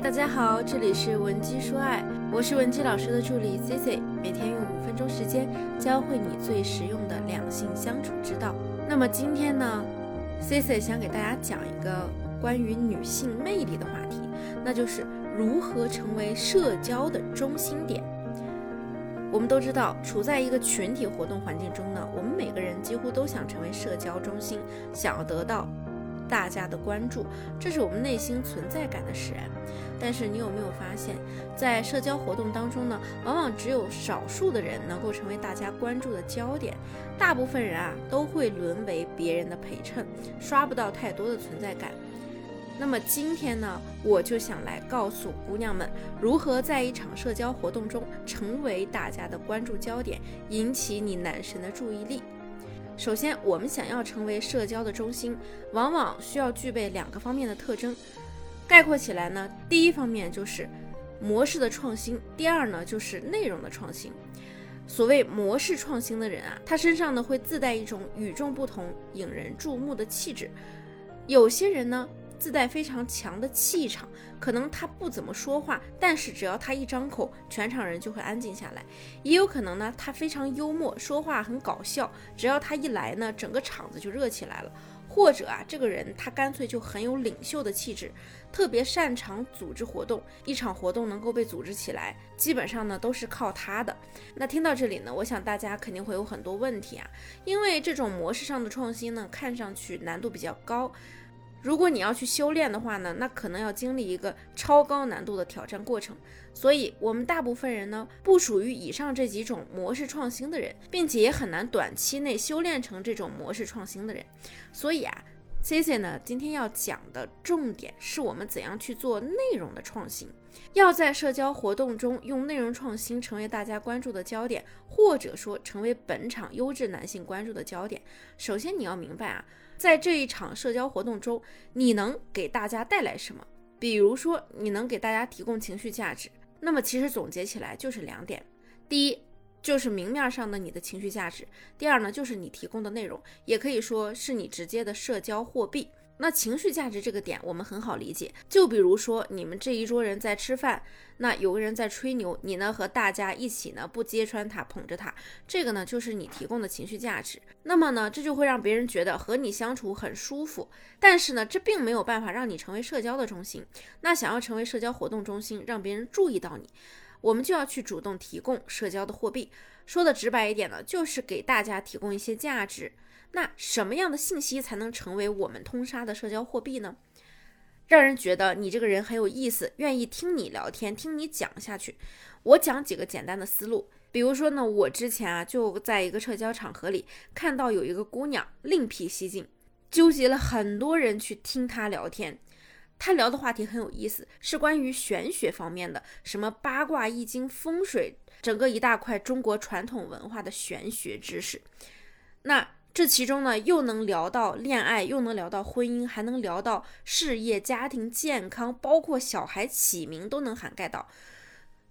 大家好，这里是文姬说爱，我是文姬老师的助理 C C，每天用五分钟时间教会你最实用的两性相处之道。那么今天呢，C C 想给大家讲一个关于女性魅力的话题，那就是如何成为社交的中心点。我们都知道，处在一个群体活动环境中呢，我们每个人几乎都想成为社交中心，想要得到。大家的关注，这是我们内心存在感的使然。但是你有没有发现，在社交活动当中呢，往往只有少数的人能够成为大家关注的焦点，大部分人啊都会沦为别人的陪衬，刷不到太多的存在感。那么今天呢，我就想来告诉姑娘们，如何在一场社交活动中成为大家的关注焦点，引起你男神的注意力。首先，我们想要成为社交的中心，往往需要具备两个方面的特征。概括起来呢，第一方面就是模式的创新，第二呢就是内容的创新。所谓模式创新的人啊，他身上呢会自带一种与众不同、引人注目的气质。有些人呢。自带非常强的气场，可能他不怎么说话，但是只要他一张口，全场人就会安静下来。也有可能呢，他非常幽默，说话很搞笑，只要他一来呢，整个场子就热起来了。或者啊，这个人他干脆就很有领袖的气质，特别擅长组织活动，一场活动能够被组织起来，基本上呢都是靠他的。那听到这里呢，我想大家肯定会有很多问题啊，因为这种模式上的创新呢，看上去难度比较高。如果你要去修炼的话呢，那可能要经历一个超高难度的挑战过程。所以，我们大部分人呢，不属于以上这几种模式创新的人，并且也很难短期内修炼成这种模式创新的人。所以啊，C C 呢，今天要讲的重点是我们怎样去做内容的创新。要在社交活动中用内容创新成为大家关注的焦点，或者说成为本场优质男性关注的焦点。首先，你要明白啊。在这一场社交活动中，你能给大家带来什么？比如说，你能给大家提供情绪价值。那么，其实总结起来就是两点：第一，就是明面上的你的情绪价值；第二呢，就是你提供的内容，也可以说是你直接的社交货币。那情绪价值这个点我们很好理解，就比如说你们这一桌人在吃饭，那有个人在吹牛，你呢和大家一起呢不揭穿他，捧着他，这个呢就是你提供的情绪价值。那么呢这就会让别人觉得和你相处很舒服，但是呢这并没有办法让你成为社交的中心。那想要成为社交活动中心，让别人注意到你，我们就要去主动提供社交的货币。说的直白一点呢，就是给大家提供一些价值。那什么样的信息才能成为我们通杀的社交货币呢？让人觉得你这个人很有意思，愿意听你聊天，听你讲下去。我讲几个简单的思路，比如说呢，我之前啊就在一个社交场合里看到有一个姑娘另辟蹊径，纠集了很多人去听她聊天。她聊的话题很有意思，是关于玄学方面的，什么八卦、易经、风水，整个一大块中国传统文化的玄学知识。那。这其中呢，又能聊到恋爱，又能聊到婚姻，还能聊到事业、家庭、健康，包括小孩起名都能涵盖到。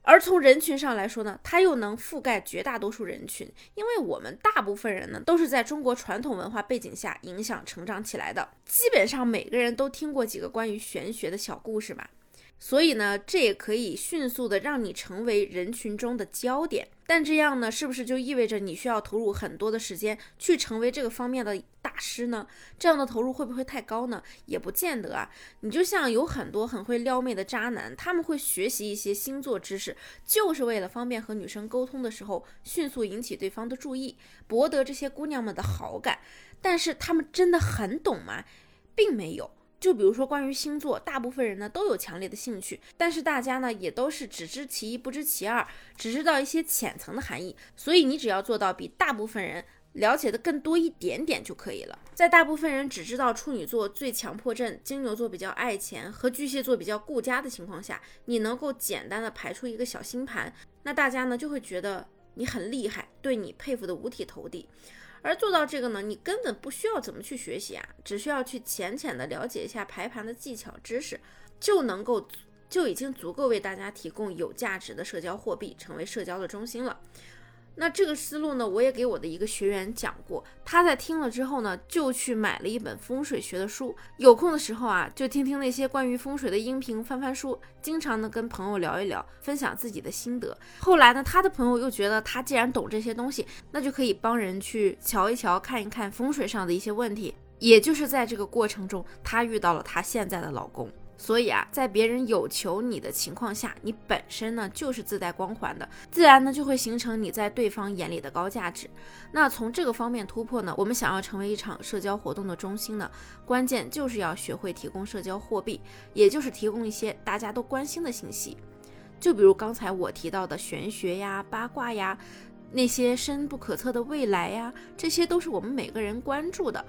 而从人群上来说呢，它又能覆盖绝大多数人群，因为我们大部分人呢，都是在中国传统文化背景下影响成长起来的，基本上每个人都听过几个关于玄学的小故事吧。所以呢，这也可以迅速的让你成为人群中的焦点。但这样呢，是不是就意味着你需要投入很多的时间去成为这个方面的大师呢？这样的投入会不会太高呢？也不见得啊。你就像有很多很会撩妹的渣男，他们会学习一些星座知识，就是为了方便和女生沟通的时候迅速引起对方的注意，博得这些姑娘们的好感。但是他们真的很懂吗？并没有。就比如说关于星座，大部分人呢都有强烈的兴趣，但是大家呢也都是只知其一不知其二，只知道一些浅层的含义。所以你只要做到比大部分人了解的更多一点点就可以了。在大部分人只知道处女座最强迫症，金牛座比较爱钱，和巨蟹座比较顾家的情况下，你能够简单的排出一个小星盘，那大家呢就会觉得你很厉害，对你佩服的五体投地。而做到这个呢，你根本不需要怎么去学习啊，只需要去浅浅的了解一下排盘的技巧知识，就能够就已经足够为大家提供有价值的社交货币，成为社交的中心了。那这个思路呢，我也给我的一个学员讲过，他在听了之后呢，就去买了一本风水学的书，有空的时候啊，就听听那些关于风水的音频，翻翻书，经常呢跟朋友聊一聊，分享自己的心得。后来呢，他的朋友又觉得他既然懂这些东西，那就可以帮人去瞧一瞧，看一看风水上的一些问题。也就是在这个过程中，他遇到了他现在的老公。所以啊，在别人有求你的情况下，你本身呢就是自带光环的，自然呢就会形成你在对方眼里的高价值。那从这个方面突破呢，我们想要成为一场社交活动的中心呢，关键就是要学会提供社交货币，也就是提供一些大家都关心的信息。就比如刚才我提到的玄学呀、八卦呀，那些深不可测的未来呀，这些都是我们每个人关注的。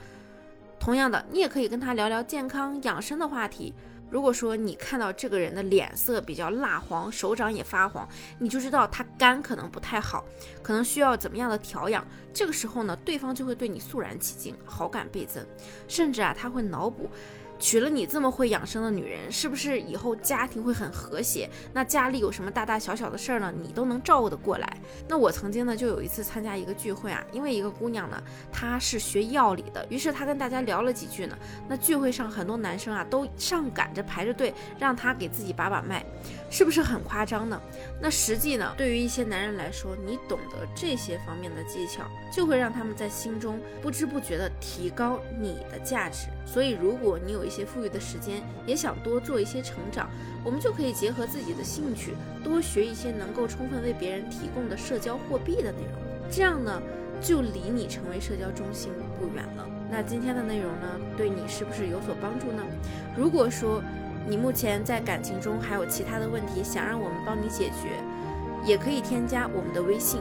同样的，你也可以跟他聊聊健康养生的话题。如果说你看到这个人的脸色比较蜡黄，手掌也发黄，你就知道他肝可能不太好，可能需要怎么样的调养。这个时候呢，对方就会对你肃然起敬，好感倍增，甚至啊，他会脑补。娶了你这么会养生的女人，是不是以后家庭会很和谐？那家里有什么大大小小的事儿呢，你都能照顾得过来。那我曾经呢，就有一次参加一个聚会啊，因为一个姑娘呢，她是学药理的，于是她跟大家聊了几句呢。那聚会上很多男生啊，都上赶着排着队让她给自己把把脉，是不是很夸张呢？那实际呢，对于一些男人来说，你懂得这些方面的技巧，就会让他们在心中不知不觉地提高你的价值。所以，如果你有一些富裕的时间，也想多做一些成长，我们就可以结合自己的兴趣，多学一些能够充分为别人提供的社交货币的内容。这样呢，就离你成为社交中心不远了。那今天的内容呢，对你是不是有所帮助呢？如果说你目前在感情中还有其他的问题，想让我们帮你解决，也可以添加我们的微信。